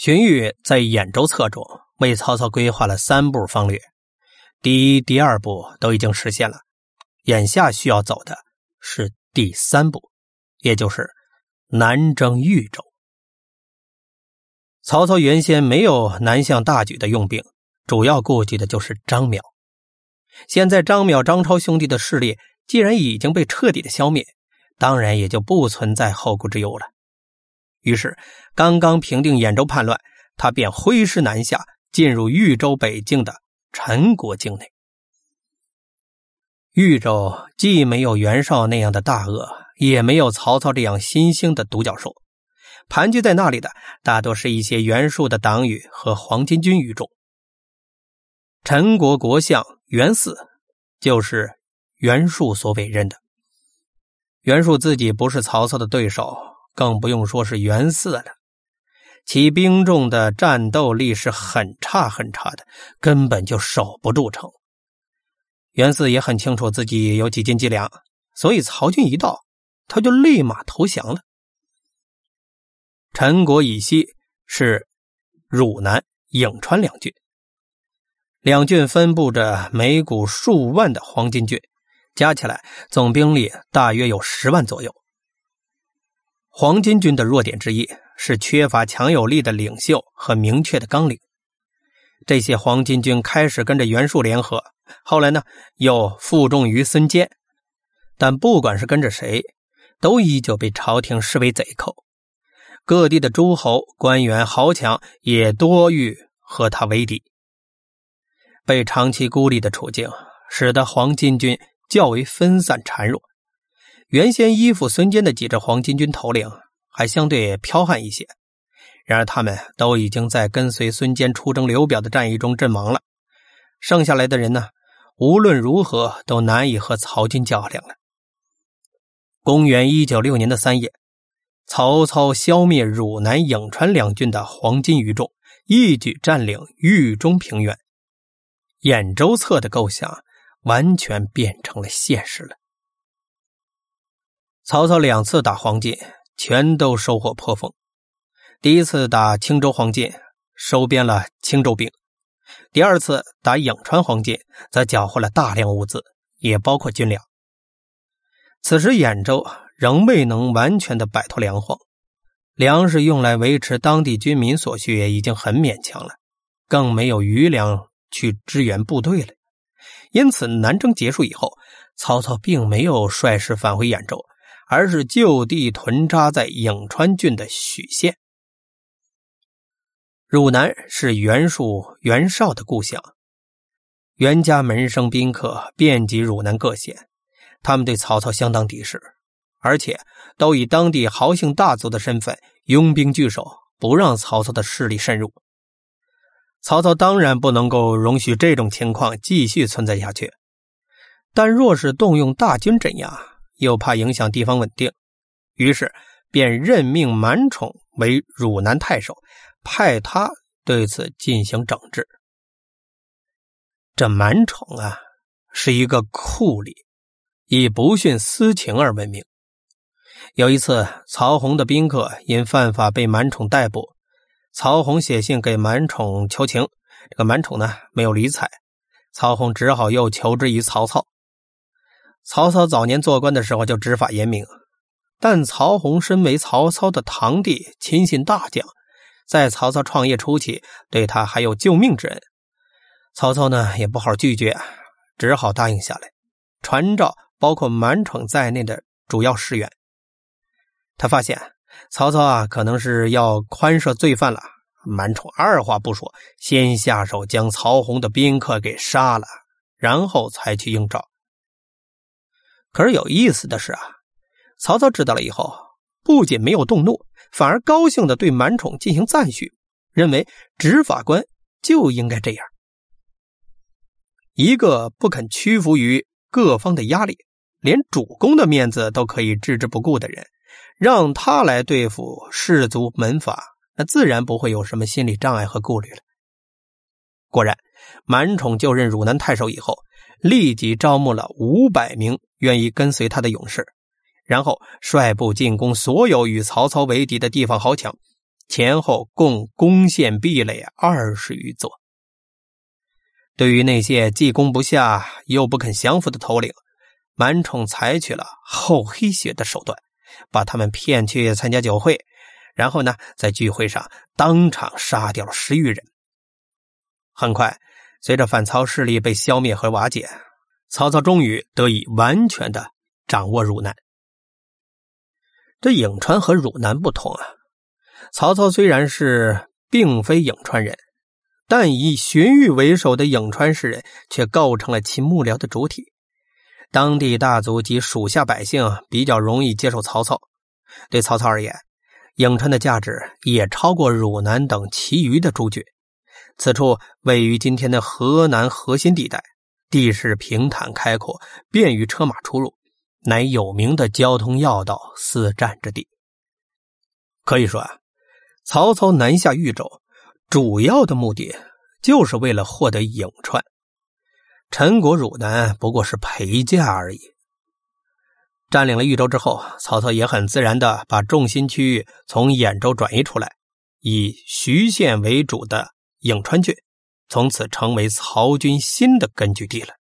荀彧在兖州策中为曹操规划了三步方略，第一、第二步都已经实现了，眼下需要走的是第三步，也就是南征豫州。曹操原先没有南向大举的用兵，主要顾忌的就是张邈。现在张邈、张超兄弟的势力既然已经被彻底的消灭，当然也就不存在后顾之忧了。于是，刚刚平定兖州叛乱，他便挥师南下，进入豫州北境的陈国境内。豫州既没有袁绍那样的大鳄，也没有曹操这样新兴的独角兽，盘踞在那里的大多是一些袁术的党羽和黄巾军余众。陈国国相袁嗣就是袁术所委任的。袁术自己不是曹操的对手。更不用说是袁四了，其兵众的战斗力是很差很差的，根本就守不住城。袁四也很清楚自己有几斤几两，所以曹军一到，他就立马投降了。陈国以西是汝南、颍川两郡，两郡分布着每股数万的黄巾军，加起来总兵力大约有十万左右。黄巾军的弱点之一是缺乏强有力的领袖和明确的纲领。这些黄巾军开始跟着袁术联合，后来呢又负重于孙坚，但不管是跟着谁，都依旧被朝廷视为贼寇。各地的诸侯、官员、豪强也多欲和他为敌。被长期孤立的处境，使得黄巾军较为分散孱弱。原先依附孙坚的几支黄巾军头领还相对剽悍一些，然而他们都已经在跟随孙坚出征刘表的战役中阵亡了。剩下来的人呢，无论如何都难以和曹军较量了。公元一九六年的三月，曹操消灭汝南、颍川两郡的黄巾余众，一举占领豫中平原，兖州策的构想完全变成了现实了。曹操两次打黄巾，全都收获颇丰。第一次打青州黄巾，收编了青州兵；第二次打颍川黄巾，则缴获了大量物资，也包括军粮。此时兖州仍未能完全的摆脱粮荒，粮食用来维持当地军民所需已经很勉强了，更没有余粮去支援部队了。因此，南征结束以后，曹操并没有率师返回兖州。而是就地屯扎在颍川郡的许县。汝南是袁术、袁绍的故乡，袁家门生宾客遍及汝南各县，他们对曹操相当敌视，而且都以当地豪姓大族的身份拥兵据守，不让曹操的势力渗入。曹操当然不能够容许这种情况继续存在下去，但若是动用大军镇压，又怕影响地方稳定，于是便任命满宠为汝南太守，派他对此进行整治。这满宠啊，是一个酷吏，以不徇私情而闻名。有一次，曹洪的宾客因犯法被满宠逮捕，曹洪写信给满宠求情，这个满宠呢没有理睬，曹洪只好又求之于曹操。曹操早年做官的时候就执法严明，但曹洪身为曹操的堂弟、亲信大将，在曹操创业初期对他还有救命之恩。曹操呢也不好拒绝，只好答应下来，传召包括满宠在内的主要士员。他发现曹操啊可能是要宽赦罪犯了，满宠二话不说，先下手将曹洪的宾客给杀了，然后才去应召。可是有意思的是啊，曹操知道了以后，不仅没有动怒，反而高兴的对满宠进行赞许，认为执法官就应该这样。一个不肯屈服于各方的压力，连主公的面子都可以置之不顾的人，让他来对付士族门阀，那自然不会有什么心理障碍和顾虑了。果然，满宠就任汝南太守以后，立即招募了五百名。愿意跟随他的勇士，然后率部进攻所有与曹操为敌的地方豪强，前后共攻陷壁垒二十余座。对于那些既攻不下又不肯降服的头领，满宠采取了厚黑学的手段，把他们骗去参加酒会，然后呢，在聚会上当场杀掉了十余人。很快，随着反曹势力被消灭和瓦解，曹操终于得以完全的掌握汝南。这颍川和汝南不同啊，曹操虽然是并非颍川人。但以荀彧为首的颍川士人却构成了其幕僚的主体，当地大族及属下百姓比较容易接受曹操。对曹操而言，颍川的价值也超过汝南等其余的诸郡。此处位于今天的河南核心地带，地势平坦开阔，便于车马出入，乃有名的交通要道、四战之地。可以说啊，曹操南下豫州。主要的目的就是为了获得颍川，陈国汝南不过是陪嫁而已。占领了豫州之后，曹操也很自然的把重心区域从兖州转移出来，以徐县为主的颍川郡，从此成为曹军新的根据地了。